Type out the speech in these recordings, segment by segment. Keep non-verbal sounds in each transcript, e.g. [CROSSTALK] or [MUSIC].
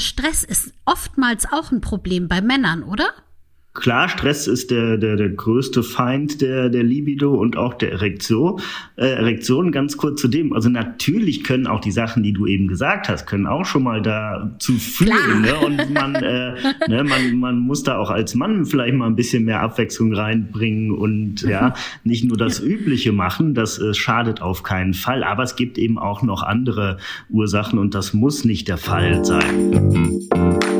Stress ist oftmals auch ein Problem bei Männern, oder? Klar, Stress ist der, der, der größte Feind der, der Libido und auch der Erektion. Äh, Erektion, ganz kurz zu dem. Also natürlich können auch die Sachen, die du eben gesagt hast, können auch schon mal dazu führen. Ne? Und man, äh, ne, man, man muss da auch als Mann vielleicht mal ein bisschen mehr Abwechslung reinbringen und ja, nicht nur das Übliche machen. Das äh, schadet auf keinen Fall. Aber es gibt eben auch noch andere Ursachen und das muss nicht der Fall sein.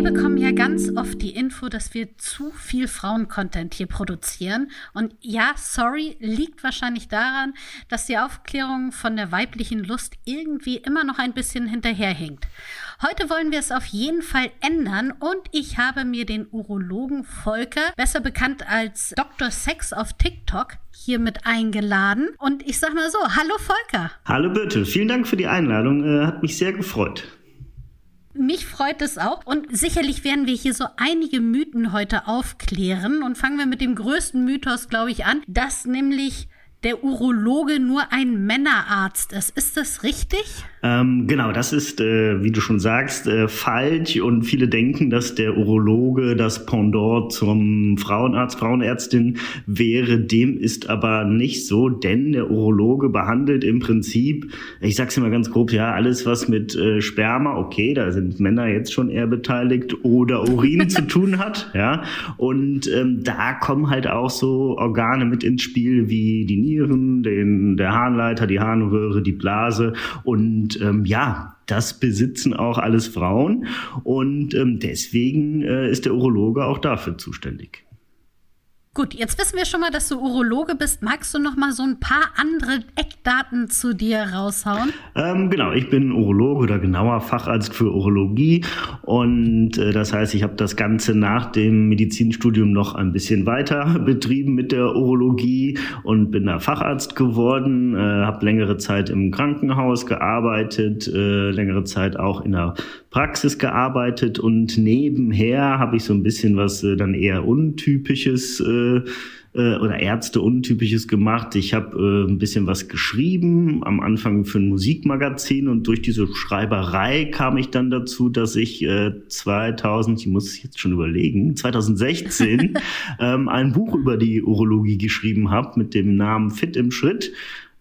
Wir bekommen ja ganz oft die Info, dass wir zu viel Frauen-Content hier produzieren. Und ja, sorry, liegt wahrscheinlich daran, dass die Aufklärung von der weiblichen Lust irgendwie immer noch ein bisschen hinterherhinkt. Heute wollen wir es auf jeden Fall ändern und ich habe mir den Urologen Volker, besser bekannt als Dr. Sex auf TikTok, hier mit eingeladen. Und ich sag mal so, hallo Volker. Hallo Birte, vielen Dank für die Einladung, äh, hat mich sehr gefreut. Mich freut es auch. Und sicherlich werden wir hier so einige Mythen heute aufklären. Und fangen wir mit dem größten Mythos, glaube ich, an, dass nämlich der Urologe nur ein Männerarzt ist. Ist das richtig? Ähm, genau, das ist, äh, wie du schon sagst, äh, falsch und viele denken, dass der Urologe das Pendant zum Frauenarzt, Frauenärztin wäre. Dem ist aber nicht so, denn der Urologe behandelt im Prinzip, ich sag's immer ganz grob, ja, alles was mit äh, Sperma, okay, da sind Männer jetzt schon eher beteiligt, oder Urin zu [LAUGHS] tun hat, ja. Und ähm, da kommen halt auch so Organe mit ins Spiel wie die Nieren, den, der Harnleiter, die Harnröhre, die Blase und ähm, ja, das besitzen auch alles Frauen und ähm, deswegen äh, ist der Urologe auch dafür zuständig. Gut, jetzt wissen wir schon mal, dass du Urologe bist. Magst du noch mal so ein paar andere Eckdaten zu dir raushauen? Ähm, genau, ich bin Urologe oder genauer Facharzt für Urologie und äh, das heißt, ich habe das Ganze nach dem Medizinstudium noch ein bisschen weiter [LAUGHS] betrieben mit der Urologie und bin da Facharzt geworden, äh, habe längere Zeit im Krankenhaus gearbeitet, äh, längere Zeit auch in der Praxis gearbeitet und nebenher habe ich so ein bisschen was äh, dann eher untypisches äh, äh, oder Ärzte untypisches gemacht. Ich habe äh, ein bisschen was geschrieben, am Anfang für ein Musikmagazin und durch diese Schreiberei kam ich dann dazu, dass ich äh, 2000, ich muss jetzt schon überlegen, 2016 [LAUGHS] ähm, ein Buch über die Urologie geschrieben habe mit dem Namen Fit im Schritt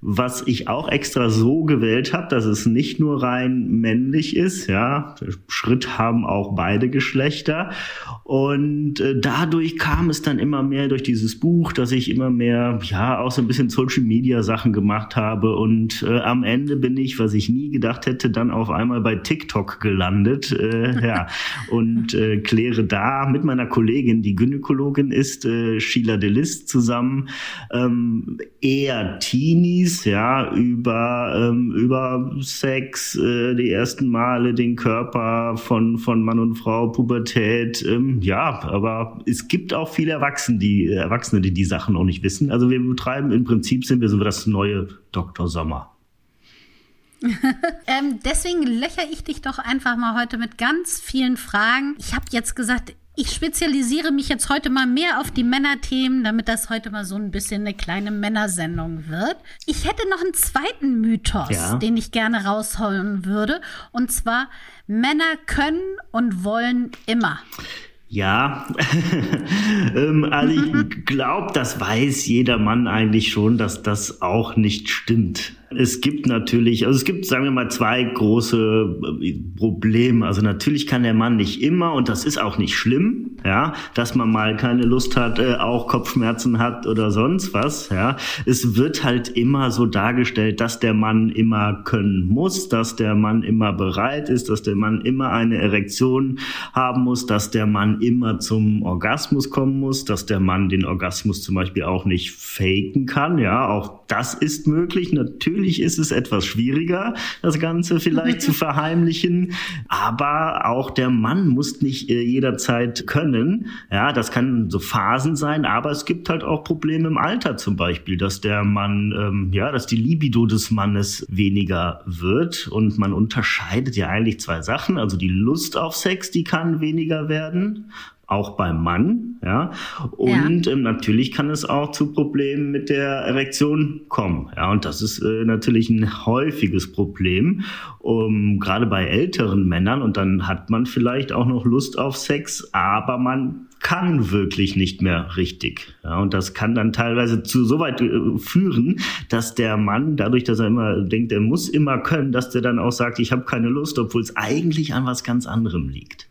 was ich auch extra so gewählt habe, dass es nicht nur rein männlich ist, ja, Schritt haben auch beide Geschlechter. Und äh, dadurch kam es dann immer mehr durch dieses Buch, dass ich immer mehr, ja, auch so ein bisschen Social Media Sachen gemacht habe. Und äh, am Ende bin ich, was ich nie gedacht hätte, dann auf einmal bei TikTok gelandet, äh, ja, [LAUGHS] und äh, kläre da mit meiner Kollegin, die Gynäkologin ist, äh, Sheila Delis zusammen, ähm, eher Teenies Teenies, ja, über, ähm, über Sex, äh, die ersten Male, den Körper von, von Mann und Frau, Pubertät, ähm, ja, aber es gibt auch viele Erwachsene, die, Erwachsene, die die Sachen auch nicht wissen. Also wir betreiben, im Prinzip sind wir so das neue Dr. Sommer. [LAUGHS] ähm, deswegen löcher ich dich doch einfach mal heute mit ganz vielen Fragen. Ich habe jetzt gesagt, ich spezialisiere mich jetzt heute mal mehr auf die Männerthemen, damit das heute mal so ein bisschen eine kleine Männersendung wird. Ich hätte noch einen zweiten Mythos, ja. den ich gerne rausholen würde. Und zwar, Männer können und wollen immer. Ja, [LAUGHS] ähm, also ich [LAUGHS] glaube, das weiß jeder Mann eigentlich schon, dass das auch nicht stimmt. Es gibt natürlich, also es gibt, sagen wir mal, zwei große äh, Probleme. Also natürlich kann der Mann nicht immer, und das ist auch nicht schlimm, ja, dass man mal keine Lust hat, äh, auch Kopfschmerzen hat oder sonst was, ja. Es wird halt immer so dargestellt, dass der Mann immer können muss, dass der Mann immer bereit ist, dass der Mann immer eine Erektion haben muss, dass der Mann immer zum Orgasmus kommen muss, dass der Mann den Orgasmus zum Beispiel auch nicht faken kann, ja, auch das ist möglich. Natürlich ist es etwas schwieriger, das Ganze vielleicht [LAUGHS] zu verheimlichen, aber auch der Mann muss nicht äh, jederzeit können. Ja, das kann so Phasen sein, aber es gibt halt auch Probleme im Alter zum Beispiel, dass der Mann, ähm, ja, dass die Libido des Mannes weniger wird und man unterscheidet ja eigentlich zwei Sachen. Also die Lust auf Sex, die kann weniger werden auch beim Mann, ja. Und ja. Ähm, natürlich kann es auch zu Problemen mit der Erektion kommen, ja. Und das ist äh, natürlich ein häufiges Problem, um, gerade bei älteren Männern. Und dann hat man vielleicht auch noch Lust auf Sex, aber man kann wirklich nicht mehr richtig. Ja, und das kann dann teilweise zu so weit äh, führen, dass der Mann, dadurch, dass er immer denkt, er muss immer können, dass der dann auch sagt, ich habe keine Lust, obwohl es eigentlich an was ganz anderem liegt.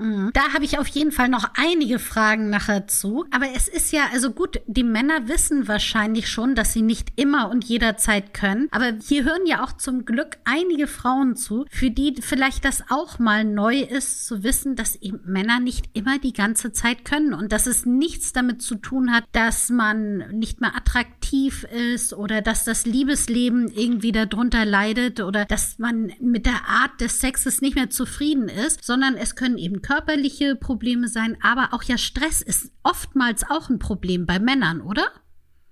Mhm. Da habe ich auf jeden Fall noch einige Fragen nachher zu. Aber es ist ja, also gut, die Männer wissen wahrscheinlich schon, dass sie nicht immer und jederzeit können. Aber hier hören ja auch zum Glück einige Frauen zu, für die vielleicht das auch mal neu ist, zu wissen, dass eben Männer nicht immer die ganze Zeit können und dass es nichts damit zu tun hat, dass man nicht mehr attraktiv ist oder dass das Liebesleben irgendwie darunter leidet oder dass man mit der Art des Sexes nicht mehr zufrieden ist, sondern es können eben körperliche Probleme sein, aber auch ja Stress ist oftmals auch ein Problem bei Männern, oder?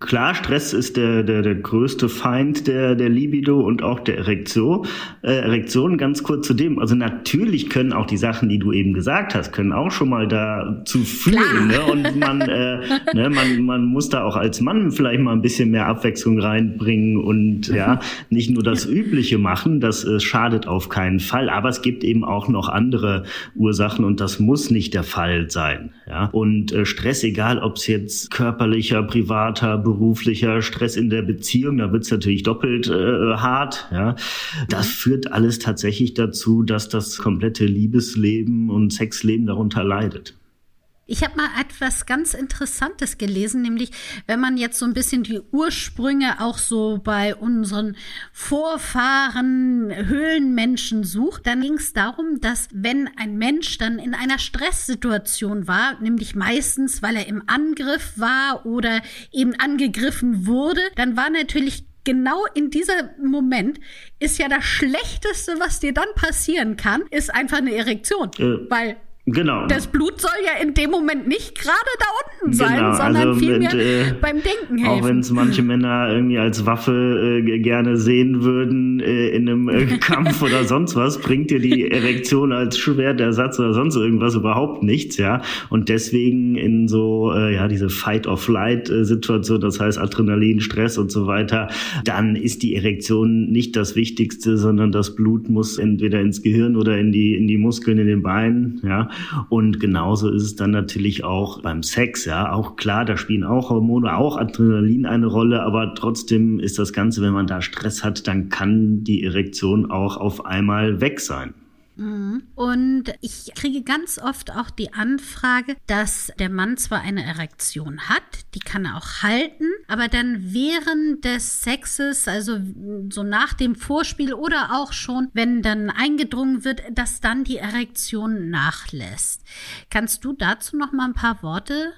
Klar, Stress ist der, der, der größte Feind der, der Libido und auch der Erektion. Äh, Erektion, ganz kurz zu dem. Also natürlich können auch die Sachen, die du eben gesagt hast, können auch schon mal dazu führen. Ne? Und man, äh, ne, man, man muss da auch als Mann vielleicht mal ein bisschen mehr Abwechslung reinbringen und ja, nicht nur das Übliche machen. Das äh, schadet auf keinen Fall. Aber es gibt eben auch noch andere Ursachen und das muss nicht der Fall sein. Ja? Und äh, Stress, egal ob es jetzt körperlicher, privater, beruflicher Stress in der Beziehung, da wird's natürlich doppelt äh, hart. Ja, das führt alles tatsächlich dazu, dass das komplette Liebesleben und Sexleben darunter leidet. Ich habe mal etwas ganz Interessantes gelesen, nämlich wenn man jetzt so ein bisschen die Ursprünge auch so bei unseren Vorfahren Höhlenmenschen sucht, dann ging es darum, dass wenn ein Mensch dann in einer Stresssituation war, nämlich meistens, weil er im Angriff war oder eben angegriffen wurde, dann war natürlich genau in diesem Moment ist ja das Schlechteste, was dir dann passieren kann, ist einfach eine Erektion. Äh. Weil Genau. Das Blut soll ja in dem Moment nicht gerade da unten sein, genau, sondern also vielmehr äh, beim Denken helfen. Auch wenn es manche Männer irgendwie als Waffe äh, gerne sehen würden äh, in einem äh, [LAUGHS] Kampf oder sonst was, bringt dir die Erektion als Schwertersatz oder sonst irgendwas überhaupt nichts, ja. Und deswegen in so äh, ja diese Fight-of-Flight-Situation, das heißt Adrenalin, Stress und so weiter, dann ist die Erektion nicht das Wichtigste, sondern das Blut muss entweder ins Gehirn oder in die in die Muskeln in den Beinen, ja. Und genauso ist es dann natürlich auch beim Sex, ja. Auch klar, da spielen auch Hormone, auch Adrenalin eine Rolle, aber trotzdem ist das Ganze, wenn man da Stress hat, dann kann die Erektion auch auf einmal weg sein. Mhm. Und ich kriege ganz oft auch die Anfrage, dass der Mann zwar eine Erektion hat, die kann er auch halten, aber dann während des Sexes, also so nach dem Vorspiel oder auch schon, wenn dann eingedrungen wird, dass dann die Erektion nachlässt. Kannst du dazu noch mal ein paar Worte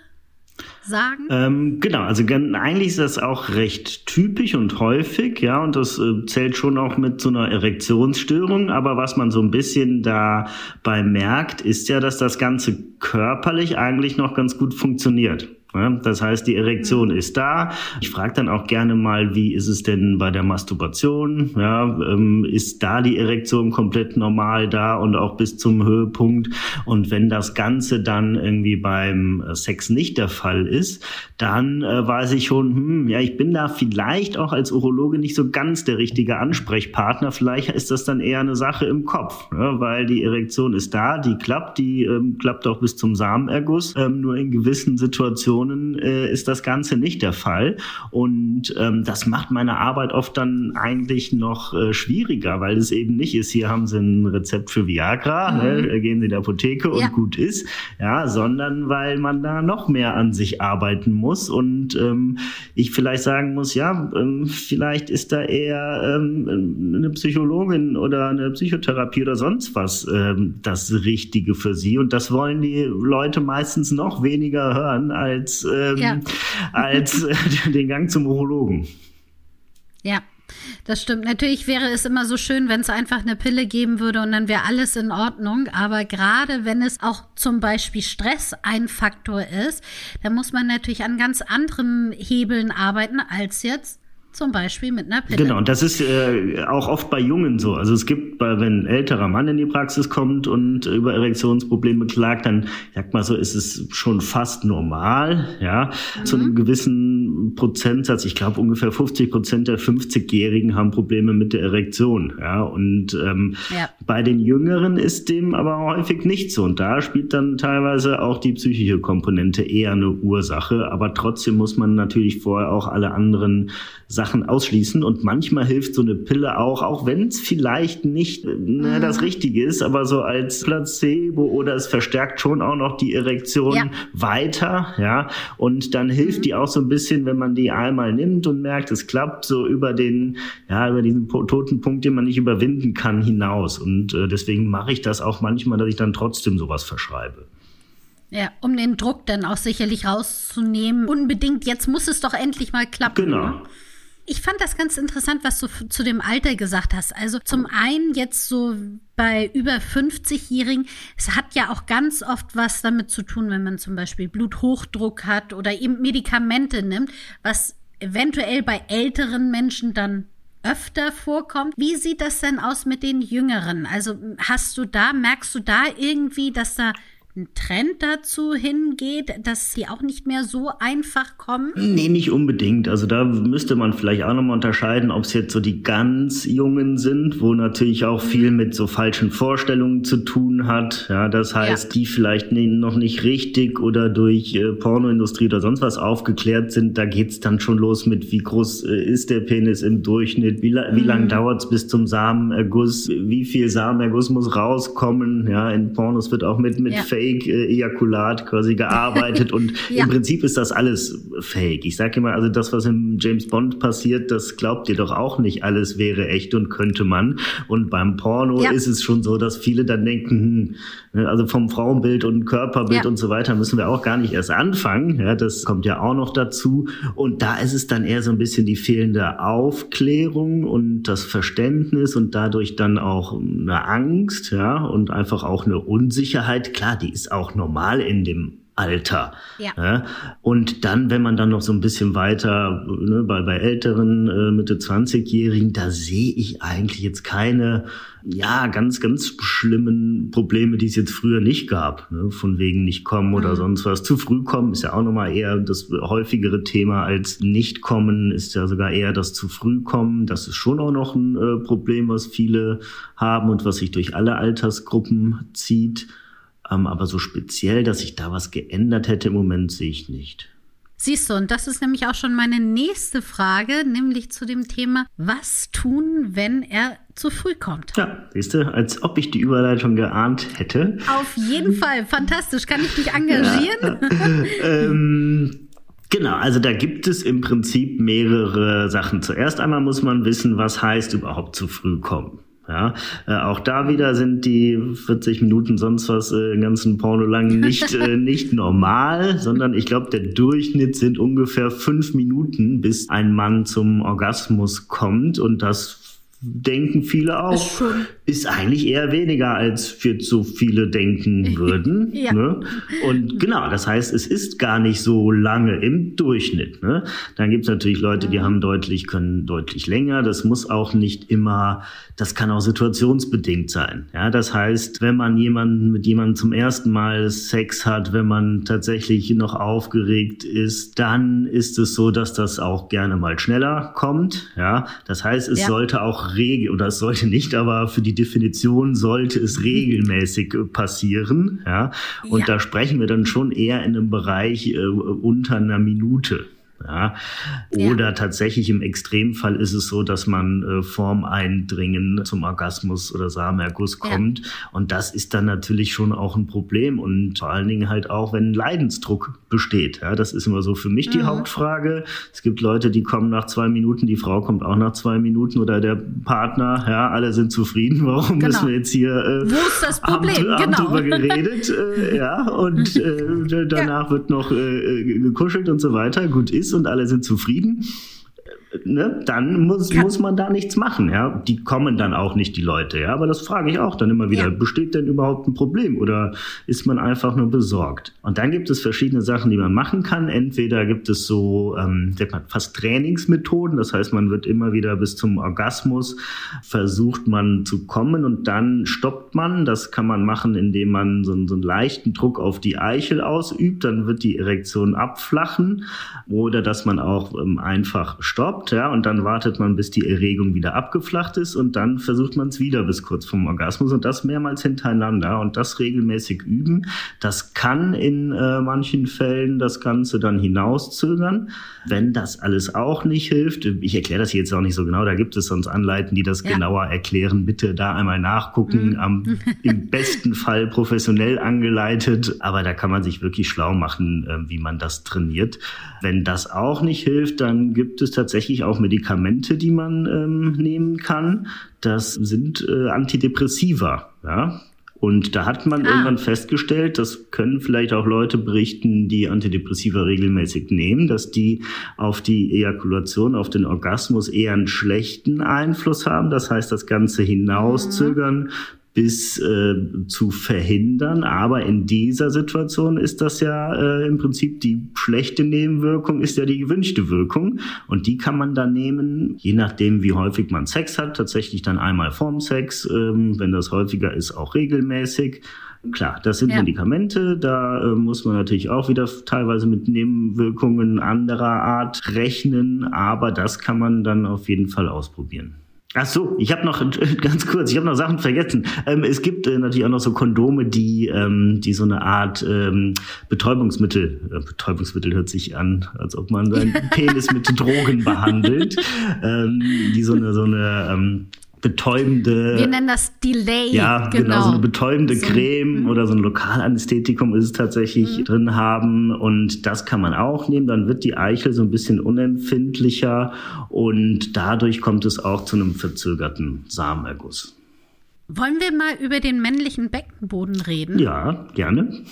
sagen? Ähm, genau, also eigentlich ist das auch recht typisch und häufig, ja, und das äh, zählt schon auch mit so einer Erektionsstörung. Aber was man so ein bisschen dabei merkt, ist ja, dass das Ganze körperlich eigentlich noch ganz gut funktioniert. Das heißt, die Erektion mhm. ist da. Ich frage dann auch gerne mal, wie ist es denn bei der Masturbation? Ja, ähm, ist da die Erektion komplett normal da und auch bis zum Höhepunkt? Und wenn das Ganze dann irgendwie beim Sex nicht der Fall ist, dann äh, weiß ich schon, hm, ja, ich bin da vielleicht auch als Urologe nicht so ganz der richtige Ansprechpartner. Vielleicht ist das dann eher eine Sache im Kopf, ne? weil die Erektion ist da, die klappt, die ähm, klappt auch bis zum Samenerguss. Ähm, nur in gewissen Situationen Situationen äh, ist das Ganze nicht der Fall. Und ähm, das macht meine Arbeit oft dann eigentlich noch äh, schwieriger, weil es eben nicht ist, hier haben Sie ein Rezept für Viagra, mhm. ne, gehen Sie in die Apotheke und ja. gut ist, ja, sondern weil man da noch mehr an sich arbeiten muss und ähm, ich vielleicht sagen muss, ja, ähm, vielleicht ist da eher ähm, eine Psychologin oder eine Psychotherapie oder sonst was ähm, das Richtige für Sie und das wollen die Leute meistens noch weniger hören als als, ähm, ja. [LAUGHS] als äh, den Gang zum Urologen. Ja, das stimmt. Natürlich wäre es immer so schön, wenn es einfach eine Pille geben würde und dann wäre alles in Ordnung. Aber gerade wenn es auch zum Beispiel Stress ein Faktor ist, dann muss man natürlich an ganz anderen Hebeln arbeiten als jetzt zum Beispiel mit einer Pille. Genau, und das ist äh, auch oft bei Jungen so. Also es gibt, bei, wenn ein älterer Mann in die Praxis kommt und über Erektionsprobleme klagt, dann sagt mal so, ist es schon fast normal, ja, mhm. zu einem gewissen Prozentsatz. Ich glaube, ungefähr 50 Prozent der 50-Jährigen haben Probleme mit der Erektion, ja. Und ähm, ja. bei den Jüngeren ist dem aber häufig nicht so. Und da spielt dann teilweise auch die psychische Komponente eher eine Ursache. Aber trotzdem muss man natürlich vorher auch alle anderen Sachen ausschließen. Und manchmal hilft so eine Pille auch, auch wenn es vielleicht nicht ne, das mhm. Richtige ist, aber so als Placebo oder es verstärkt schon auch noch die Erektion ja. weiter, ja. Und dann hilft mhm. die auch so ein bisschen, wenn man die einmal nimmt und merkt, es klappt so über den, ja, über diesen toten Punkt, den man nicht überwinden kann, hinaus. Und äh, deswegen mache ich das auch manchmal, dass ich dann trotzdem sowas verschreibe. Ja, um den Druck dann auch sicherlich rauszunehmen. Unbedingt, jetzt muss es doch endlich mal klappen. Genau. Ne? Ich fand das ganz interessant, was du zu dem Alter gesagt hast. Also zum einen jetzt so bei über 50-Jährigen, es hat ja auch ganz oft was damit zu tun, wenn man zum Beispiel Bluthochdruck hat oder eben Medikamente nimmt, was eventuell bei älteren Menschen dann öfter vorkommt. Wie sieht das denn aus mit den Jüngeren? Also hast du da, merkst du da irgendwie, dass da ein Trend dazu hingeht, dass sie auch nicht mehr so einfach kommen? Nee, nicht unbedingt. Also da müsste man vielleicht auch nochmal unterscheiden, ob es jetzt so die ganz Jungen sind, wo natürlich auch viel mit so falschen Vorstellungen zu tun hat. Ja, das heißt, ja. die vielleicht noch nicht richtig oder durch äh, Pornoindustrie oder sonst was aufgeklärt sind. Da geht's dann schon los mit, wie groß äh, ist der Penis im Durchschnitt, wie, la wie mhm. lang dauert's bis zum Samenerguss, wie viel Samenerguss muss rauskommen. Ja, in Pornos wird auch mit, mit ja. Fake-Ejakulat quasi gearbeitet [LAUGHS] und ja. im Prinzip ist das alles Fake. Ich sage immer, also das, was im James Bond passiert, das glaubt ihr doch auch nicht, alles wäre echt und könnte man. Und beim Porno ja. ist es schon so, dass viele dann denken, hm, ne, also vom Frauenbild und Körperbild ja. und so weiter müssen wir auch gar nicht erst anfangen. Ja, das kommt ja auch noch dazu. Und da ist es dann eher so ein bisschen die fehlende Aufklärung und das Verständnis und dadurch dann auch eine Angst, ja, und einfach auch eine Unsicherheit. Klar, die ist auch normal in dem Alter. Ja. Ne? Und dann, wenn man dann noch so ein bisschen weiter ne, bei, bei älteren äh, Mitte 20-Jährigen, da sehe ich eigentlich jetzt keine ja ganz ganz schlimmen Probleme, die es jetzt früher nicht gab, ne? von wegen nicht kommen oder mhm. sonst was. Zu früh kommen ist ja auch nochmal eher das häufigere Thema als nicht kommen ist ja sogar eher das zu früh kommen. Das ist schon auch noch ein äh, Problem, was viele haben und was sich durch alle Altersgruppen zieht. Aber so speziell, dass sich da was geändert hätte im Moment, sehe ich nicht. Siehst du, und das ist nämlich auch schon meine nächste Frage, nämlich zu dem Thema, was tun, wenn er zu früh kommt? Ja, siehst du, als ob ich die Überleitung geahnt hätte. Auf jeden Fall, fantastisch. Kann ich dich engagieren? Ja, [LAUGHS] ähm, Genau, also da gibt es im Prinzip mehrere Sachen. Zuerst einmal muss man wissen, was heißt überhaupt zu früh kommen. Ja, äh, auch da wieder sind die 40 Minuten sonst was äh, ganzen Porno lang nicht äh, [LAUGHS] nicht normal, sondern ich glaube der Durchschnitt sind ungefähr fünf Minuten, bis ein Mann zum Orgasmus kommt und das denken viele auch, ist, ist, eigentlich eher weniger, als wir so viele denken [LAUGHS] würden. ja. ne? Und genau, das heißt, es ist gar nicht so lange im Durchschnitt. Ne? Dann gibt es natürlich Leute, die haben deutlich, können deutlich länger. Das muss auch nicht immer, das kann auch situationsbedingt sein. Ja, das heißt, wenn man jemanden mit jemandem zum ersten Mal Sex hat, wenn man tatsächlich noch aufgeregt ist, dann ist es so, dass das auch gerne mal schneller kommt. Ja, das heißt, es ja. sollte auch regel oder es sollte nicht, aber für die Definition sollte es regelmäßig passieren. Ja, und ja. da sprechen wir dann schon eher in einem Bereich äh, unter einer Minute. Ja? Oder ja. tatsächlich im Extremfall ist es so, dass man äh, vorm Eindringen zum Orgasmus oder Samenerguss kommt. Ja. Und das ist dann natürlich schon auch ein Problem. Und vor allen Dingen halt auch, wenn Leidensdruck besteht. Ja, das ist immer so für mich die mhm. Hauptfrage. Es gibt Leute, die kommen nach zwei Minuten, die Frau kommt auch nach zwei Minuten oder der Partner. Ja, alle sind zufrieden. [LAUGHS] Warum genau. müssen wir jetzt hier äh, Wo ist das Problem? Abend, genau. drüber [LAUGHS] geredet? äh, ja, und äh, danach wird noch äh, gekuschelt und so weiter. Gut ist und alle sind zufrieden ne, dann muss, muss man da nichts machen, ja. Die kommen dann auch nicht, die Leute, ja. Aber das frage ich auch dann immer wieder. Ja. Besteht denn überhaupt ein Problem oder ist man einfach nur besorgt? Und dann gibt es verschiedene Sachen, die man machen kann. Entweder gibt es so, ähm, fast Trainingsmethoden. Das heißt, man wird immer wieder bis zum Orgasmus versucht man zu kommen und dann stoppt man. Das kann man machen, indem man so, so einen leichten Druck auf die Eichel ausübt. Dann wird die Erektion abflachen oder dass man auch ähm, einfach stoppt stoppt, ja, und dann wartet man, bis die Erregung wieder abgeflacht ist und dann versucht man es wieder bis kurz vom Orgasmus und das mehrmals hintereinander und das regelmäßig üben. Das kann in äh, manchen Fällen das Ganze dann hinauszögern. Wenn das alles auch nicht hilft, ich erkläre das jetzt auch nicht so genau, da gibt es sonst Anleiten, die das ja. genauer erklären. Bitte da einmal nachgucken, mhm. am, im [LAUGHS] besten Fall professionell angeleitet, aber da kann man sich wirklich schlau machen, äh, wie man das trainiert. Wenn das auch nicht hilft, dann gibt es tatsächlich tatsächlich auch Medikamente, die man ähm, nehmen kann. Das sind äh, Antidepressiva. Ja? Und da hat man ah. irgendwann festgestellt, das können vielleicht auch Leute berichten, die Antidepressiva regelmäßig nehmen, dass die auf die Ejakulation, auf den Orgasmus eher einen schlechten Einfluss haben. Das heißt, das Ganze hinauszögern, mhm bis äh, zu verhindern. Aber in dieser Situation ist das ja äh, im Prinzip die schlechte Nebenwirkung, ist ja die gewünschte Wirkung. Und die kann man dann nehmen, je nachdem, wie häufig man Sex hat, tatsächlich dann einmal vorm Sex, ähm, wenn das häufiger ist, auch regelmäßig. Klar, das sind ja. Medikamente, da äh, muss man natürlich auch wieder teilweise mit Nebenwirkungen anderer Art rechnen, aber das kann man dann auf jeden Fall ausprobieren. Ach so, ich habe noch [LAUGHS] ganz kurz, ich habe noch Sachen vergessen. Ähm, es gibt äh, natürlich auch noch so Kondome, die ähm, die so eine Art ähm, Betäubungsmittel, äh, Betäubungsmittel hört sich an, als ob man seinen [LAUGHS] Penis mit Drogen behandelt, [LAUGHS] ähm, die so eine so eine ähm, betäubende. Wir nennen das Delay. Ja, genau, genau so eine betäubende so, Creme mh. oder so ein Lokalanästhetikum ist es tatsächlich mhm. drin haben und das kann man auch nehmen. Dann wird die Eichel so ein bisschen unempfindlicher und dadurch kommt es auch zu einem verzögerten Samenerguss. Wollen wir mal über den männlichen Beckenboden reden? Ja, gerne.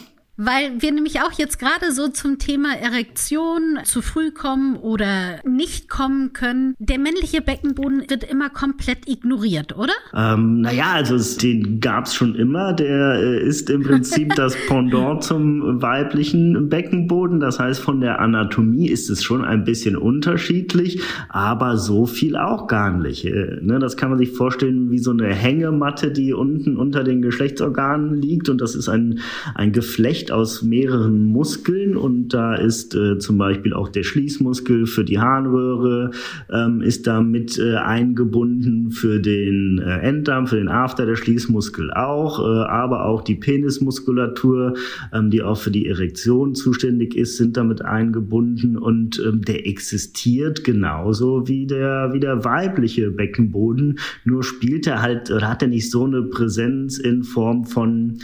Weil wir nämlich auch jetzt gerade so zum Thema Erektion zu früh kommen oder nicht kommen können. Der männliche Beckenboden wird immer komplett ignoriert, oder? Ähm, naja, also es, den gab's schon immer. Der äh, ist im Prinzip [LAUGHS] das Pendant zum weiblichen Beckenboden. Das heißt, von der Anatomie ist es schon ein bisschen unterschiedlich, aber so viel auch gar nicht. Äh, ne, das kann man sich vorstellen wie so eine Hängematte, die unten unter den Geschlechtsorganen liegt und das ist ein, ein Geflecht aus mehreren Muskeln und da ist äh, zum Beispiel auch der Schließmuskel für die Harnröhre ähm, ist da mit äh, eingebunden für den äh, Enddarm, für den After der Schließmuskel auch, äh, aber auch die Penismuskulatur, ähm, die auch für die Erektion zuständig ist, sind damit eingebunden und ähm, der existiert genauso wie der wie der weibliche Beckenboden, nur spielt er halt oder hat er nicht so eine Präsenz in Form von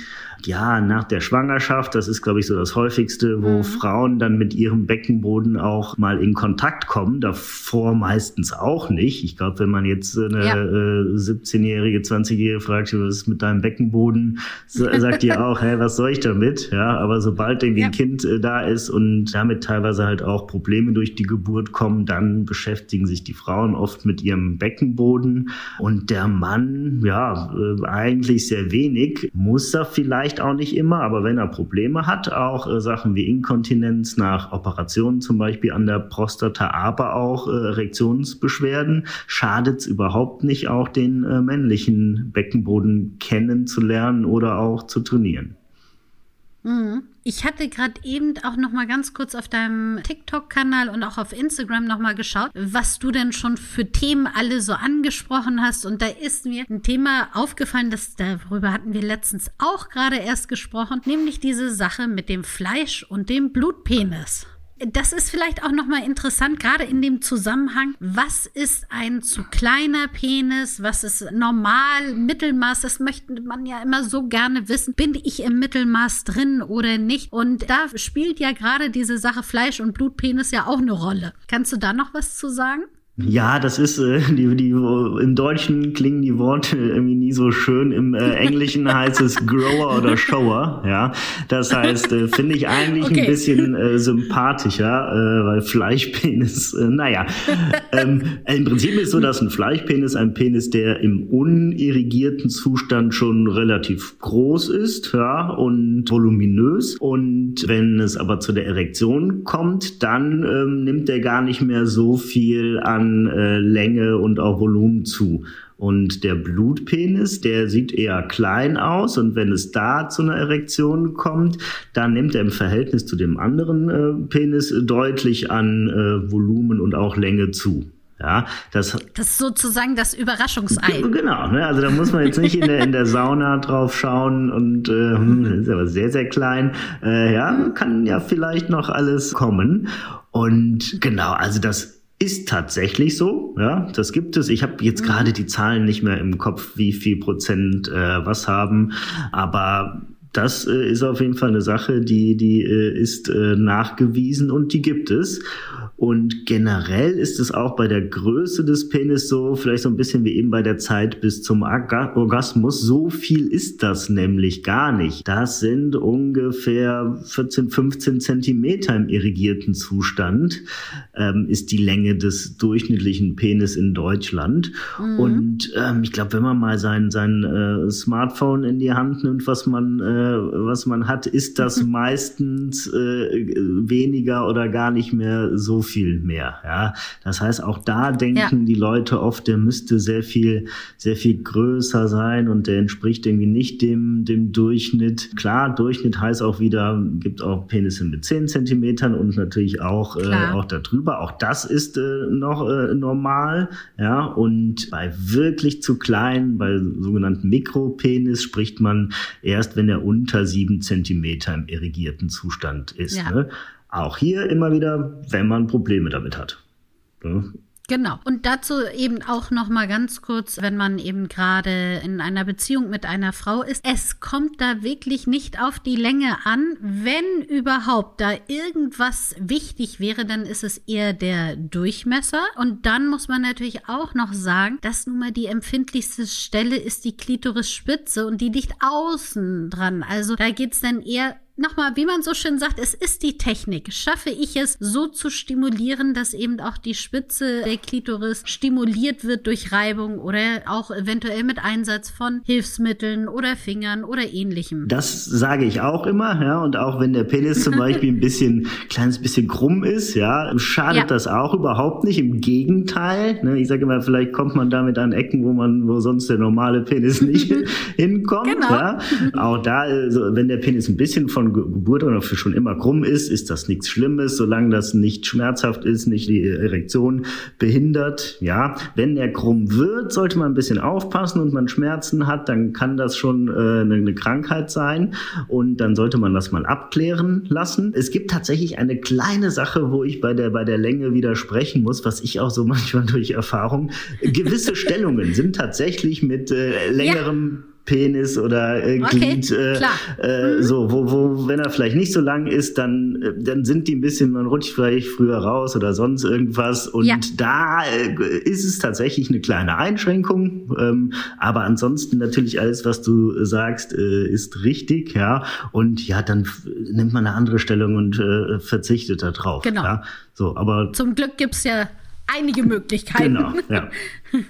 ja, nach der Schwangerschaft, das ist, glaube ich, so das häufigste, wo mhm. Frauen dann mit ihrem Beckenboden auch mal in Kontakt kommen. Davor meistens auch nicht. Ich glaube, wenn man jetzt eine ja. äh, 17-jährige, 20-jährige fragt, was ist mit deinem Beckenboden, sagt die [LAUGHS] auch, hä, was soll ich damit? Ja, aber sobald irgendwie ja. ein Kind äh, da ist und damit teilweise halt auch Probleme durch die Geburt kommen, dann beschäftigen sich die Frauen oft mit ihrem Beckenboden und der Mann, ja, äh, eigentlich sehr wenig, muss da vielleicht vielleicht auch nicht immer, aber wenn er Probleme hat, auch äh, Sachen wie Inkontinenz nach Operationen zum Beispiel an der Prostata, aber auch äh, Erektionsbeschwerden, schadet es überhaupt nicht, auch den äh, männlichen Beckenboden kennenzulernen oder auch zu trainieren. Mhm. Ich hatte gerade eben auch noch mal ganz kurz auf deinem TikTok-Kanal und auch auf Instagram noch mal geschaut, was du denn schon für Themen alle so angesprochen hast. Und da ist mir ein Thema aufgefallen, das darüber hatten wir letztens auch gerade erst gesprochen, nämlich diese Sache mit dem Fleisch und dem Blutpenis das ist vielleicht auch nochmal interessant, gerade in dem Zusammenhang, was ist ein zu kleiner Penis, was ist normal, Mittelmaß, das möchte man ja immer so gerne wissen. Bin ich im Mittelmaß drin oder nicht? Und da spielt ja gerade diese Sache Fleisch- und Blutpenis ja auch eine Rolle. Kannst du da noch was zu sagen? Ja, das ist äh, [LAUGHS] die, die im Deutschen klingen die Worte irgendwie nie so schön. Im äh, Englischen heißt es Grower oder Shower. Ja, das heißt, äh, finde ich eigentlich okay. ein bisschen äh, sympathischer, äh, weil Fleischpenis. Äh, naja, ähm, im Prinzip ist so, dass ein Fleischpenis ein Penis, der im unirrigierten Zustand schon relativ groß ist, ja, und voluminös. Und wenn es aber zu der Erektion kommt, dann ähm, nimmt er gar nicht mehr so viel an an äh, Länge und auch Volumen zu. Und der Blutpenis, der sieht eher klein aus und wenn es da zu einer Erektion kommt, dann nimmt er im Verhältnis zu dem anderen äh, Penis deutlich an äh, Volumen und auch Länge zu. Ja, das, das ist sozusagen das Überraschungsei. Genau, ne? also da muss man jetzt nicht in der, in der Sauna drauf schauen und äh, hm, ist aber sehr, sehr klein. Äh, ja, kann ja vielleicht noch alles kommen. Und genau, also das ist tatsächlich so, ja, das gibt es. Ich habe jetzt mhm. gerade die Zahlen nicht mehr im Kopf, wie viel Prozent äh, was haben, aber das äh, ist auf jeden Fall eine Sache, die die äh, ist äh, nachgewiesen und die gibt es. Und generell ist es auch bei der Größe des Penis so, vielleicht so ein bisschen wie eben bei der Zeit bis zum Orgasmus. So viel ist das nämlich gar nicht. Das sind ungefähr 14, 15 Zentimeter im irrigierten Zustand, ähm, ist die Länge des durchschnittlichen Penis in Deutschland. Mhm. Und ähm, ich glaube, wenn man mal sein, sein äh, Smartphone in die Hand nimmt, was man, äh, was man hat, ist das [LAUGHS] meistens äh, weniger oder gar nicht mehr so viel mehr. Ja, das heißt, auch da denken ja. die Leute oft, der müsste sehr viel, sehr viel größer sein und der entspricht irgendwie nicht dem, dem Durchschnitt. Klar, Durchschnitt heißt auch wieder, gibt auch Penisse mit 10 Zentimetern und natürlich auch, äh, auch darüber. Auch das ist äh, noch äh, normal. Ja, und bei wirklich zu klein, bei sogenannten Mikropenis spricht man erst, wenn er unter sieben Zentimeter im irrigierten Zustand ist. Ja. Ne? Auch hier immer wieder, wenn man Probleme damit hat. Ja. Genau. Und dazu eben auch noch mal ganz kurz, wenn man eben gerade in einer Beziehung mit einer Frau ist, es kommt da wirklich nicht auf die Länge an. Wenn überhaupt da irgendwas wichtig wäre, dann ist es eher der Durchmesser. Und dann muss man natürlich auch noch sagen, dass nun mal die empfindlichste Stelle ist die Klitorisspitze und die liegt außen dran. Also da geht's dann eher nochmal, wie man so schön sagt, es ist die Technik. Schaffe ich es so zu stimulieren, dass eben auch die Spitze der Klitoris stimuliert wird durch Reibung oder auch eventuell mit Einsatz von Hilfsmitteln oder Fingern oder ähnlichem. Das sage ich auch immer, ja. Und auch wenn der Penis zum [LAUGHS] Beispiel ein bisschen, kleines bisschen krumm ist, ja, schadet ja. das auch überhaupt nicht. Im Gegenteil. Ne? Ich sage immer, vielleicht kommt man damit an Ecken, wo man, wo sonst der normale Penis nicht [LAUGHS] hinkommt. Genau. Ja? Auch da, also, wenn der Penis ein bisschen von von Geburt oder für schon immer krumm ist, ist das nichts Schlimmes, solange das nicht schmerzhaft ist, nicht die Erektion behindert. Ja, wenn er krumm wird, sollte man ein bisschen aufpassen und man Schmerzen hat, dann kann das schon äh, eine Krankheit sein und dann sollte man das mal abklären lassen. Es gibt tatsächlich eine kleine Sache, wo ich bei der bei der Länge widersprechen muss, was ich auch so [LAUGHS] manchmal durch Erfahrung gewisse Stellungen sind tatsächlich mit äh, längerem ja Penis oder äh, Glied, okay, äh, äh, mhm. so, wo, wo, wenn er vielleicht nicht so lang ist, dann, äh, dann sind die ein bisschen, man rutscht vielleicht früher raus oder sonst irgendwas. Und ja. da äh, ist es tatsächlich eine kleine Einschränkung. Ähm, aber ansonsten natürlich alles, was du sagst, äh, ist richtig, ja. Und ja, dann nimmt man eine andere Stellung und äh, verzichtet da drauf. Genau. Ja? So, aber Zum Glück gibt's ja einige Möglichkeiten. Genau, ja. [LAUGHS]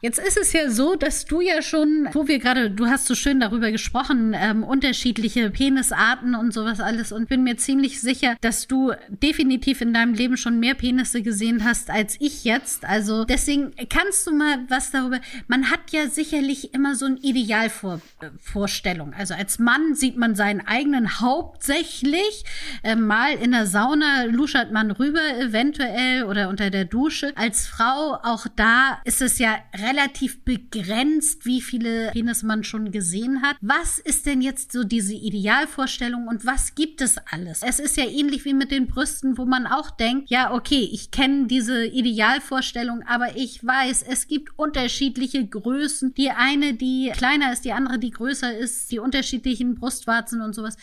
Jetzt ist es ja so, dass du ja schon, wo wir gerade, du hast so schön darüber gesprochen, ähm, unterschiedliche Penisarten und sowas alles und bin mir ziemlich sicher, dass du definitiv in deinem Leben schon mehr Penisse gesehen hast als ich jetzt. Also deswegen kannst du mal was darüber. Man hat ja sicherlich immer so eine Idealvorstellung. Also als Mann sieht man seinen eigenen hauptsächlich. Äh, mal in der Sauna luschert man rüber eventuell oder unter der Dusche. Als Frau auch da ist es ja relativ begrenzt, wie viele Penis man schon gesehen hat. Was ist denn jetzt so diese Idealvorstellung und was gibt es alles? Es ist ja ähnlich wie mit den Brüsten, wo man auch denkt, ja, okay, ich kenne diese Idealvorstellung, aber ich weiß, es gibt unterschiedliche Größen. Die eine, die kleiner ist, die andere, die größer ist, die unterschiedlichen Brustwarzen und sowas.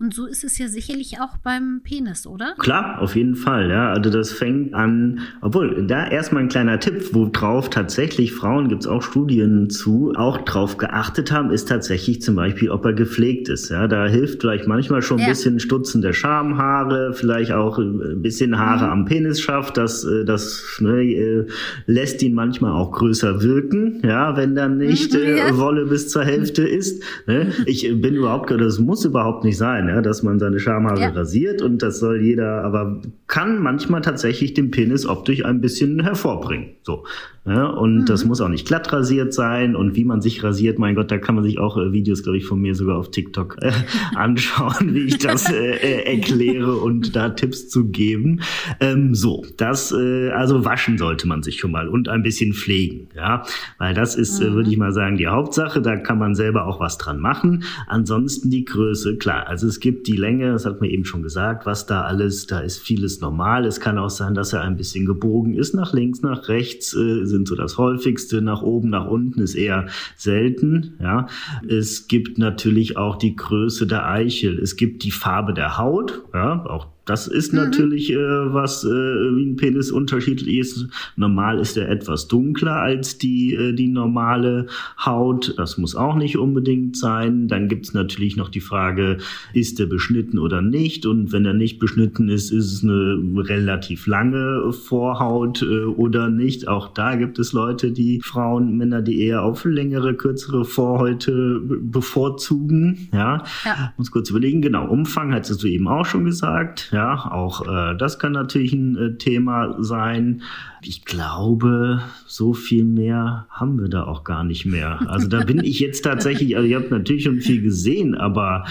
Und so ist es ja sicherlich auch beim Penis, oder? Klar, auf jeden Fall. Ja, also das fängt an, obwohl da erstmal ein kleiner Tipp, worauf tatsächlich Frauen gibt's auch Studien zu, auch drauf geachtet haben, ist tatsächlich zum Beispiel, ob er gepflegt ist. Ja, da hilft vielleicht manchmal schon ein ja. bisschen Stutzen der Schamhaare, vielleicht auch ein bisschen Haare mhm. am Penis schafft. Das, äh, das ne, äh, lässt ihn manchmal auch größer wirken. Ja, wenn dann nicht mhm, ja. äh, Wolle bis zur Hälfte ist. Ne? Ich bin überhaupt, das muss überhaupt nicht sein ja, dass man seine Schamhaare ja. rasiert und das soll jeder, aber kann manchmal tatsächlich den Penis optisch ein bisschen hervorbringen. So. Ja, und mhm. das muss auch nicht glatt rasiert sein und wie man sich rasiert, mein Gott, da kann man sich auch äh, Videos, glaube ich, von mir sogar auf TikTok äh, [LAUGHS] anschauen, wie ich das äh, äh, erkläre und da Tipps zu geben. Ähm, so, das, äh, also waschen sollte man sich schon mal und ein bisschen pflegen, ja, weil das ist, äh, mhm. würde ich mal sagen, die Hauptsache. Da kann man selber auch was dran machen. Ansonsten die Größe, klar. Also es gibt die Länge, das hat man eben schon gesagt, was da alles, da ist vieles normal. Es kann auch sein, dass er ein bisschen gebogen ist, nach links, nach rechts. Äh, sind so das häufigste. Nach oben, nach unten ist eher selten. Ja, es gibt natürlich auch die Größe der Eichel. Es gibt die Farbe der Haut. Ja, auch das ist mhm. natürlich äh, was äh, wie ein Penis unterschiedlich ist. Normal ist er etwas dunkler als die, äh, die normale Haut. Das muss auch nicht unbedingt sein. Dann gibt es natürlich noch die Frage, ist er beschnitten oder nicht? Und wenn er nicht beschnitten ist, ist es eine relativ lange Vorhaut äh, oder nicht. Auch da gibt es Leute, die Frauen, Männer, die eher auf längere, kürzere Vorhäute bevorzugen. Ja, ja. muss kurz überlegen. Genau, Umfang hattest du eben auch schon gesagt. Ja, auch äh, das kann natürlich ein äh, Thema sein. Ich glaube, so viel mehr haben wir da auch gar nicht mehr. Also da bin ich jetzt tatsächlich, also ihr habt natürlich schon viel gesehen, aber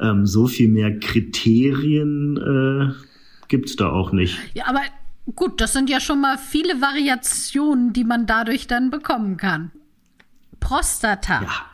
ähm, so viel mehr Kriterien äh, gibt es da auch nicht. Ja, aber gut, das sind ja schon mal viele Variationen, die man dadurch dann bekommen kann. Prostata. Ja.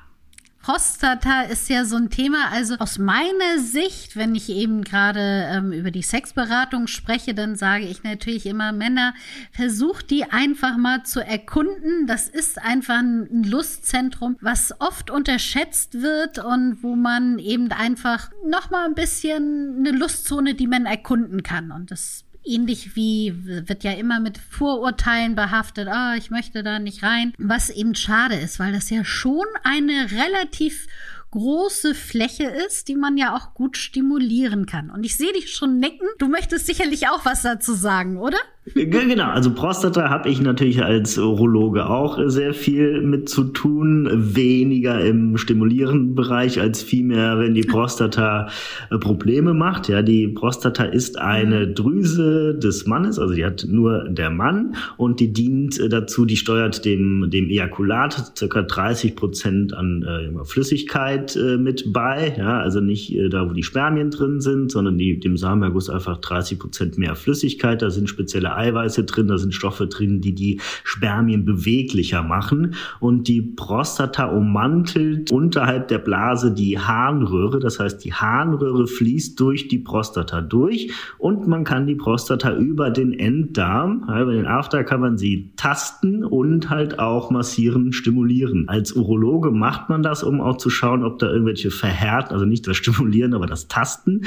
Prostata ist ja so ein Thema. Also aus meiner Sicht, wenn ich eben gerade ähm, über die Sexberatung spreche, dann sage ich natürlich immer, Männer, versucht die einfach mal zu erkunden. Das ist einfach ein Lustzentrum, was oft unterschätzt wird und wo man eben einfach noch mal ein bisschen eine Lustzone, die man erkunden kann. Und das ähnlich wie wird ja immer mit Vorurteilen behaftet, ah, oh, ich möchte da nicht rein, was eben schade ist, weil das ja schon eine relativ große Fläche ist, die man ja auch gut stimulieren kann. Und ich sehe dich schon nicken. Du möchtest sicherlich auch was dazu sagen, oder? Genau, also Prostata habe ich natürlich als Urologe auch sehr viel mit zu tun, weniger im stimulierenden Bereich als vielmehr, wenn die Prostata äh, Probleme macht. Ja, die Prostata ist eine mhm. Drüse des Mannes, also die hat nur der Mann und die dient äh, dazu, die steuert dem, dem Ejakulat circa 30 Prozent an äh, Flüssigkeit äh, mit bei. Ja, also nicht äh, da, wo die Spermien drin sind, sondern die, dem Samenerguss einfach 30 Prozent mehr Flüssigkeit. Da sind spezielle Eiweiße drin, da sind Stoffe drin, die die Spermien beweglicher machen. Und die Prostata ummantelt unterhalb der Blase die Harnröhre. Das heißt, die Harnröhre fließt durch die Prostata durch und man kann die Prostata über den Enddarm, über den After kann man sie tasten und halt auch massieren, stimulieren. Als Urologe macht man das, um auch zu schauen, ob da irgendwelche Verhärten, also nicht das Stimulieren, aber das Tasten,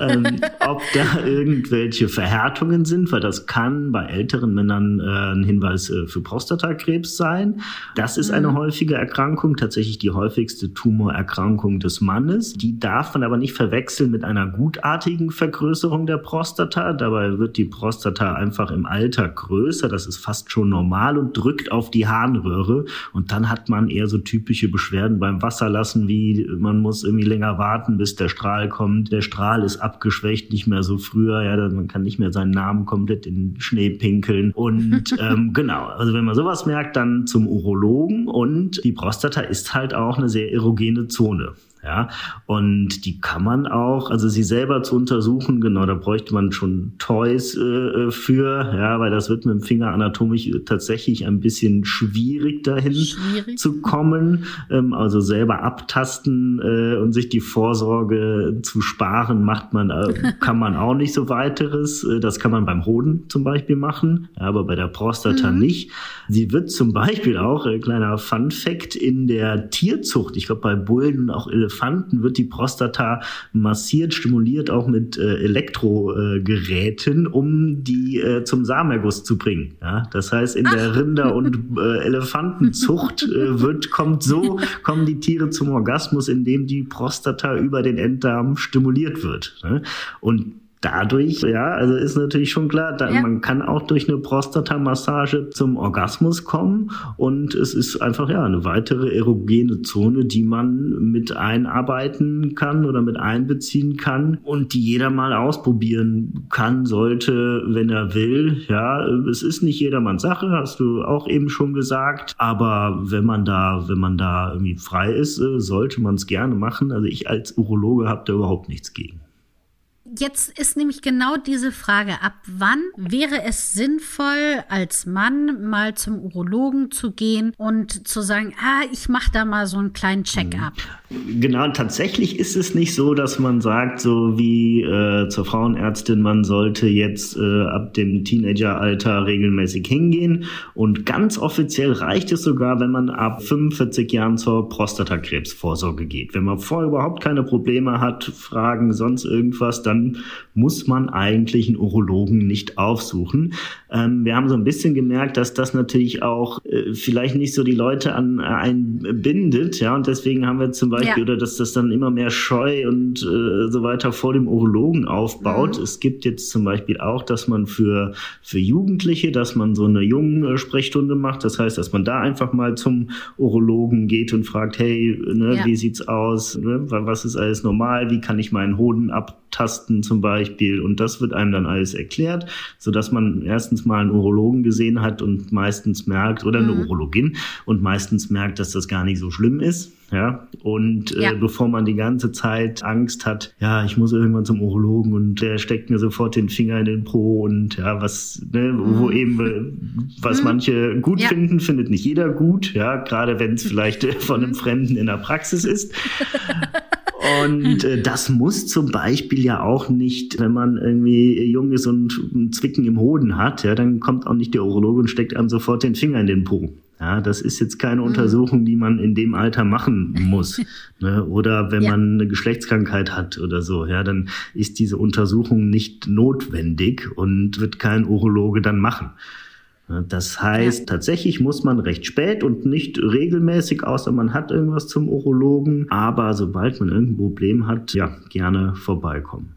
ähm, [LAUGHS] ob da irgendwelche Verhärtungen sind, weil das kann kann bei älteren Männern äh, ein Hinweis äh, für Prostatakrebs sein. Das ist eine mhm. häufige Erkrankung, tatsächlich die häufigste Tumorerkrankung des Mannes. Die darf man aber nicht verwechseln mit einer gutartigen Vergrößerung der Prostata. Dabei wird die Prostata einfach im Alter größer. Das ist fast schon normal und drückt auf die Harnröhre. Und dann hat man eher so typische Beschwerden beim Wasserlassen, wie man muss irgendwie länger warten, bis der Strahl kommt. Der Strahl ist abgeschwächt, nicht mehr so früher. Ja, man kann nicht mehr seinen Namen komplett in Schnee pinkeln. Und [LAUGHS] ähm, genau, also wenn man sowas merkt, dann zum Urologen. Und die Prostata ist halt auch eine sehr erogene Zone. Ja, und die kann man auch, also sie selber zu untersuchen, genau, da bräuchte man schon Toys äh, für, ja, weil das wird mit dem Finger anatomisch tatsächlich ein bisschen schwierig dahin schwierig. zu kommen. Ähm, also selber abtasten äh, und sich die Vorsorge zu sparen, macht man, äh, [LAUGHS] kann man auch nicht so weiteres. Äh, das kann man beim Hoden zum Beispiel machen, ja, aber bei der Prostata mhm. nicht. Sie wird zum Beispiel auch, äh, kleiner Fun Fact, in der Tierzucht, ich glaube bei Bullen und auch Elefanten, Elefanten wird die Prostata massiert, stimuliert, auch mit äh, Elektrogeräten, um die äh, zum Samenerguss zu bringen. Ja? Das heißt, in der Rinder- und [LAUGHS] äh, Elefantenzucht äh, wird, kommt so, kommen die Tiere zum Orgasmus, indem die Prostata über den Enddarm stimuliert wird. Ne? Und dadurch, ja, also ist natürlich schon klar, da, ja. man kann auch durch eine Prostata-Massage zum Orgasmus kommen und es ist einfach ja eine weitere erogene Zone, die man mit einarbeiten kann oder mit einbeziehen kann und die jeder mal ausprobieren kann, sollte, wenn er will. Ja, es ist nicht jedermanns Sache, hast du auch eben schon gesagt, aber wenn man da, wenn man da irgendwie frei ist, äh, sollte man es gerne machen. Also ich als Urologe habe da überhaupt nichts gegen jetzt ist nämlich genau diese Frage, ab wann wäre es sinnvoll, als Mann mal zum Urologen zu gehen und zu sagen, ah, ich mache da mal so einen kleinen Check-up. Genau, tatsächlich ist es nicht so, dass man sagt, so wie äh, zur Frauenärztin, man sollte jetzt äh, ab dem Teenageralter regelmäßig hingehen. Und ganz offiziell reicht es sogar, wenn man ab 45 Jahren zur Prostatakrebsvorsorge geht. Wenn man vorher überhaupt keine Probleme hat, Fragen, sonst irgendwas, dann muss man eigentlich einen Urologen nicht aufsuchen. Ähm, wir haben so ein bisschen gemerkt, dass das natürlich auch äh, vielleicht nicht so die Leute an äh, einen bindet, ja, und deswegen haben wir zum Beispiel, ja. oder dass das dann immer mehr Scheu und äh, so weiter vor dem Urologen aufbaut. Mhm. Es gibt jetzt zum Beispiel auch, dass man für, für Jugendliche, dass man so eine jungen Sprechstunde macht. Das heißt, dass man da einfach mal zum Urologen geht und fragt, hey, ne, ja. wie sieht's aus? Ne, was ist alles normal? Wie kann ich meinen Hoden abtasten? Fasten zum Beispiel. Und das wird einem dann alles erklärt, so dass man erstens mal einen Urologen gesehen hat und meistens merkt, oder eine mhm. Urologin und meistens merkt, dass das gar nicht so schlimm ist. Ja, und äh, ja. bevor man die ganze Zeit Angst hat, ja, ich muss irgendwann zum Urologen und der steckt mir sofort den Finger in den Po und ja, was, ne, mhm. wo eben, äh, was mhm. manche gut ja. finden, findet nicht jeder gut, ja, gerade wenn es vielleicht von einem mhm. Fremden in der Praxis ist. [LAUGHS] Und äh, das muss zum Beispiel ja auch nicht, wenn man irgendwie jung ist und ein Zwicken im Hoden hat, ja, dann kommt auch nicht der Urologe und steckt einem sofort den Finger in den Po. Ja, das ist jetzt keine mhm. Untersuchung, die man in dem Alter machen muss. [LAUGHS] ne? Oder wenn ja. man eine Geschlechtskrankheit hat oder so, ja, dann ist diese Untersuchung nicht notwendig und wird kein Urologe dann machen. Das heißt, ja. tatsächlich muss man recht spät und nicht regelmäßig, außer man hat irgendwas zum Urologen. Aber sobald man irgendein Problem hat, ja, gerne vorbeikommen.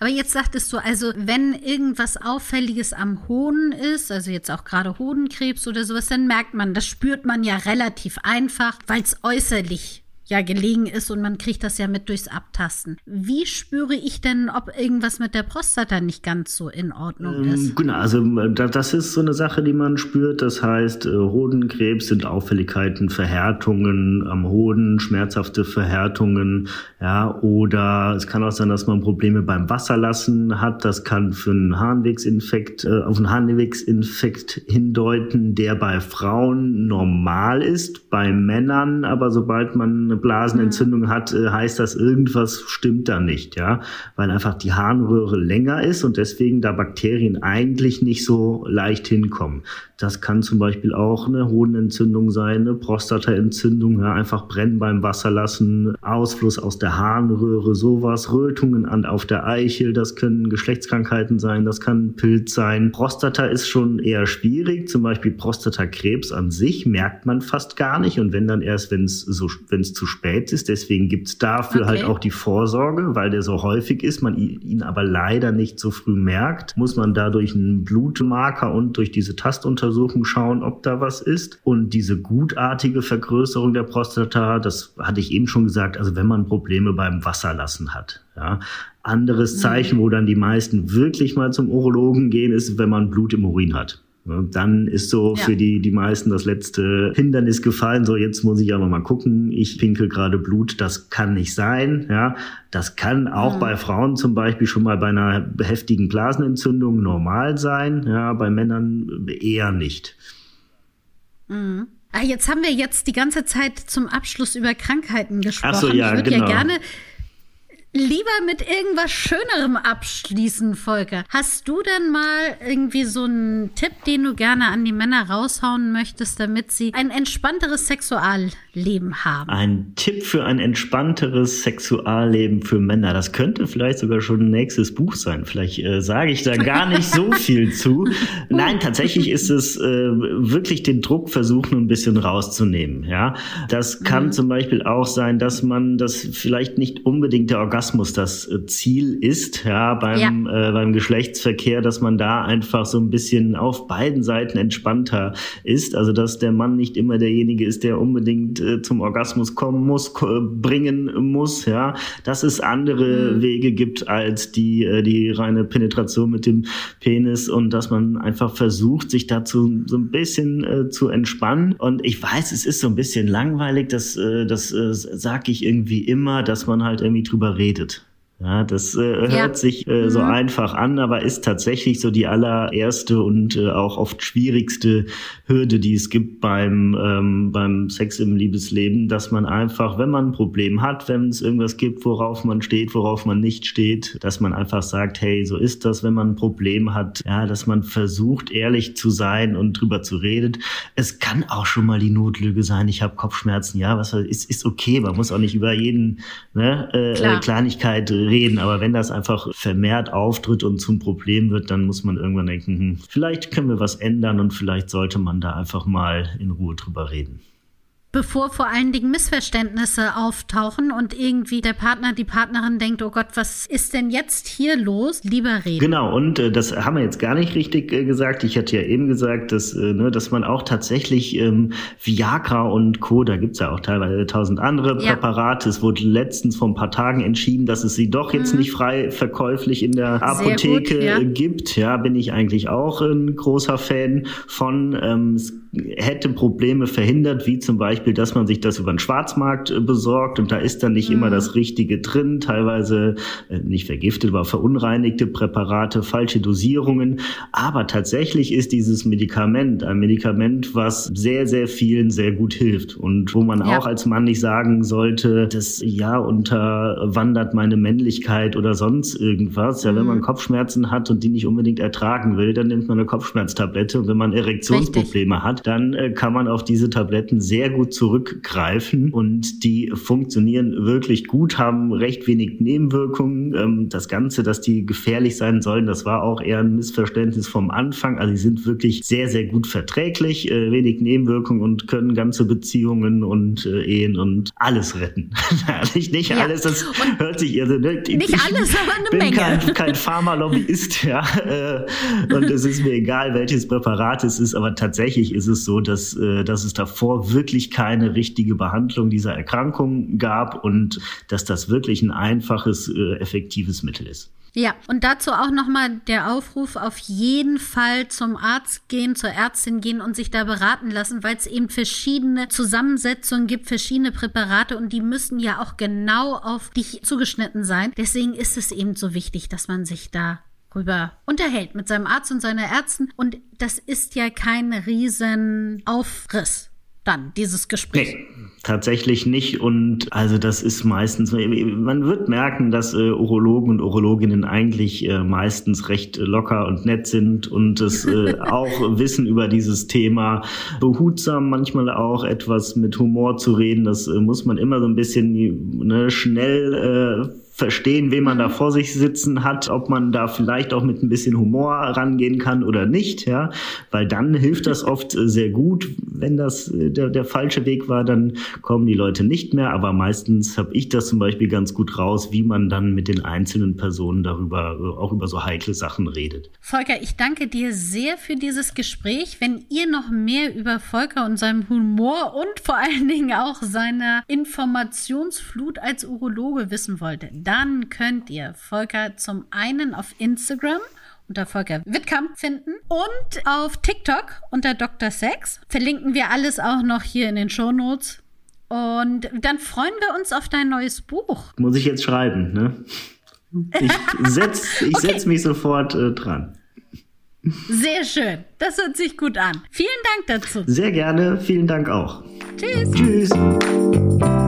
Aber jetzt sagtest du also, wenn irgendwas Auffälliges am Hoden ist, also jetzt auch gerade Hodenkrebs oder sowas, dann merkt man, das spürt man ja relativ einfach, weil es äußerlich ja gelegen ist und man kriegt das ja mit durchs Abtasten. Wie spüre ich denn, ob irgendwas mit der Prostata nicht ganz so in Ordnung ähm, ist? Genau, also äh, das ist so eine Sache, die man spürt. Das heißt, äh, Hodenkrebs sind Auffälligkeiten, Verhärtungen am Hoden, schmerzhafte Verhärtungen, ja, oder es kann auch sein, dass man Probleme beim Wasserlassen hat. Das kann für einen Harnwegsinfekt, äh, auf einen Harnwegsinfekt hindeuten, der bei Frauen normal ist, bei Männern, aber sobald man Blasenentzündung mhm. hat, äh, heißt das, irgendwas stimmt da nicht, ja, weil einfach die Harnröhre länger ist und deswegen da Bakterien eigentlich nicht so leicht hinkommen. Das kann zum Beispiel auch eine Hodenentzündung sein, eine Prostataentzündung, ja, einfach brennen beim Wasserlassen, Ausfluss aus der Harnröhre, sowas, Rötungen an, auf der Eichel, das können Geschlechtskrankheiten sein, das kann Pilz sein. Prostata ist schon eher schwierig, zum Beispiel Prostatakrebs an sich merkt man fast gar nicht und wenn dann erst, wenn es so, wenn es zu spät ist. Deswegen gibt's dafür halt okay. halt auch die Vorsorge, weil der so häufig ist, man ihn aber leider nicht so früh merkt, muss man dadurch einen Blutmarker und durch diese Tastuntersuchung schauen, ob da was ist. Und diese gutartige Vergrößerung der Prostata, das hatte ich eben schon gesagt, also wenn man Probleme beim Wasserlassen hat. Ja. Anderes mhm. Zeichen, wo dann die meisten wirklich mal zum Urologen gehen, ist, wenn man Blut im Urin hat. Dann ist so ja. für die, die meisten das letzte Hindernis gefallen. So, jetzt muss ich aber mal gucken. Ich pinkel gerade Blut. Das kann nicht sein. Ja, das kann auch mhm. bei Frauen zum Beispiel schon mal bei einer heftigen Blasenentzündung normal sein. Ja, bei Männern eher nicht. Mhm. Ah, jetzt haben wir jetzt die ganze Zeit zum Abschluss über Krankheiten gesprochen. Ach so, ja, ich würde genau. ja gerne lieber mit irgendwas Schönerem abschließen, Volker. Hast du denn mal irgendwie so einen Tipp, den du gerne an die Männer raushauen möchtest, damit sie ein entspannteres Sexualleben haben? Ein Tipp für ein entspannteres Sexualleben für Männer. Das könnte vielleicht sogar schon ein nächstes Buch sein. Vielleicht äh, sage ich da gar nicht so viel zu. [LAUGHS] Nein, tatsächlich ist es äh, wirklich den Druck versuchen, ein bisschen rauszunehmen. Ja, das kann mhm. zum Beispiel auch sein, dass man das vielleicht nicht unbedingt der Organ Orgasmus das äh, Ziel ist, ja, beim, ja. Äh, beim Geschlechtsverkehr, dass man da einfach so ein bisschen auf beiden Seiten entspannter ist. Also, dass der Mann nicht immer derjenige ist, der unbedingt äh, zum Orgasmus kommen muss, bringen muss, ja, dass es andere mhm. Wege gibt als die, äh, die reine Penetration mit dem Penis und dass man einfach versucht, sich dazu so ein bisschen äh, zu entspannen. Und ich weiß, es ist so ein bisschen langweilig, das, äh, das äh, sage ich irgendwie immer, dass man halt irgendwie drüber redet redet. Ja, das äh, hört ja. sich äh, so mhm. einfach an, aber ist tatsächlich so die allererste und äh, auch oft schwierigste Hürde, die es gibt beim, ähm, beim Sex im Liebesleben, dass man einfach, wenn man ein Problem hat, wenn es irgendwas gibt, worauf man steht, worauf man nicht steht, dass man einfach sagt, hey, so ist das, wenn man ein Problem hat, ja, dass man versucht, ehrlich zu sein und drüber zu reden. Es kann auch schon mal die Notlüge sein, ich habe Kopfschmerzen, ja, was ist, ist okay, man muss auch nicht über jeden ne, äh, äh Kleinigkeit reden. Aber wenn das einfach vermehrt auftritt und zum Problem wird, dann muss man irgendwann denken, hm, vielleicht können wir was ändern und vielleicht sollte man da einfach mal in Ruhe drüber reden bevor vor allen Dingen Missverständnisse auftauchen und irgendwie der Partner, die Partnerin denkt, oh Gott, was ist denn jetzt hier los? Lieber reden. Genau, und äh, das haben wir jetzt gar nicht richtig äh, gesagt. Ich hatte ja eben gesagt, dass, äh, ne, dass man auch tatsächlich ähm, Viagra und Co., da gibt's ja auch teilweise tausend andere ja. Präparate. Es wurde letztens vor ein paar Tagen entschieden, dass es sie doch jetzt mhm. nicht frei verkäuflich in der Apotheke gut, ja. gibt. Ja, bin ich eigentlich auch ein großer Fan von. Ähm, hätte Probleme verhindert, wie zum Beispiel, dass man sich das über den Schwarzmarkt äh, besorgt und da ist dann nicht mhm. immer das Richtige drin, teilweise äh, nicht vergiftet, aber verunreinigte Präparate, falsche Dosierungen. Aber tatsächlich ist dieses Medikament ein Medikament, was sehr, sehr vielen sehr gut hilft und wo man ja. auch als Mann nicht sagen sollte, das ja unterwandert meine Männlichkeit oder sonst irgendwas. Ja, wenn man mhm. Kopfschmerzen hat und die nicht unbedingt ertragen will, dann nimmt man eine Kopfschmerztablette und wenn man Erektionsprobleme Richtig. hat, dann äh, kann man auf diese Tabletten sehr gut zurückgreifen und die funktionieren wirklich gut, haben recht wenig Nebenwirkungen. Ähm, das Ganze, dass die gefährlich sein sollen, das war auch eher ein Missverständnis vom Anfang. Also sie sind wirklich sehr, sehr gut verträglich, äh, wenig Nebenwirkungen und können ganze Beziehungen und äh, Ehen und alles retten. [LAUGHS] nicht, nicht ja. alles, das und hört sich also, ne, nicht ich, alles, aber eine [LAUGHS] bin Menge. Kein, kein Pharmalobbyist, [LAUGHS] ja. Äh, und es ist mir egal, welches Präparat es ist, aber tatsächlich ist es so, dass, äh, dass es davor wirklich keine richtige Behandlung dieser Erkrankung gab und dass das wirklich ein einfaches, äh, effektives Mittel ist. Ja, und dazu auch nochmal der Aufruf, auf jeden Fall zum Arzt gehen, zur Ärztin gehen und sich da beraten lassen, weil es eben verschiedene Zusammensetzungen gibt, verschiedene Präparate und die müssen ja auch genau auf dich zugeschnitten sein. Deswegen ist es eben so wichtig, dass man sich da rüber unterhält mit seinem Arzt und seiner Ärzten. Und das ist ja kein Riesenaufriss dann, dieses Gespräch. Nee, tatsächlich nicht. Und also das ist meistens, man wird merken, dass äh, Urologen und Urologinnen eigentlich äh, meistens recht locker und nett sind und es äh, [LAUGHS] auch wissen über dieses Thema. Behutsam manchmal auch etwas mit Humor zu reden, das äh, muss man immer so ein bisschen ne, schnell äh, verstehen, wen man da vor sich sitzen hat, ob man da vielleicht auch mit ein bisschen Humor rangehen kann oder nicht, ja, weil dann hilft das oft äh, sehr gut. Wenn das äh, der, der falsche Weg war, dann kommen die Leute nicht mehr, aber meistens habe ich das zum Beispiel ganz gut raus, wie man dann mit den einzelnen Personen darüber, äh, auch über so heikle Sachen redet. Volker, ich danke dir sehr für dieses Gespräch. Wenn ihr noch mehr über Volker und seinem Humor und vor allen Dingen auch seiner Informationsflut als Urologe wissen wollt, dann könnt ihr Volker zum einen auf Instagram unter Volker Wittkamp finden und auf TikTok unter Dr. Sex. Verlinken wir alles auch noch hier in den Show Notes. Und dann freuen wir uns auf dein neues Buch. Muss ich jetzt schreiben, ne? Ich [LAUGHS] setze okay. setz mich sofort äh, dran. Sehr schön. Das hört sich gut an. Vielen Dank dazu. Sehr gerne. Vielen Dank auch. Tschüss. Tschüss.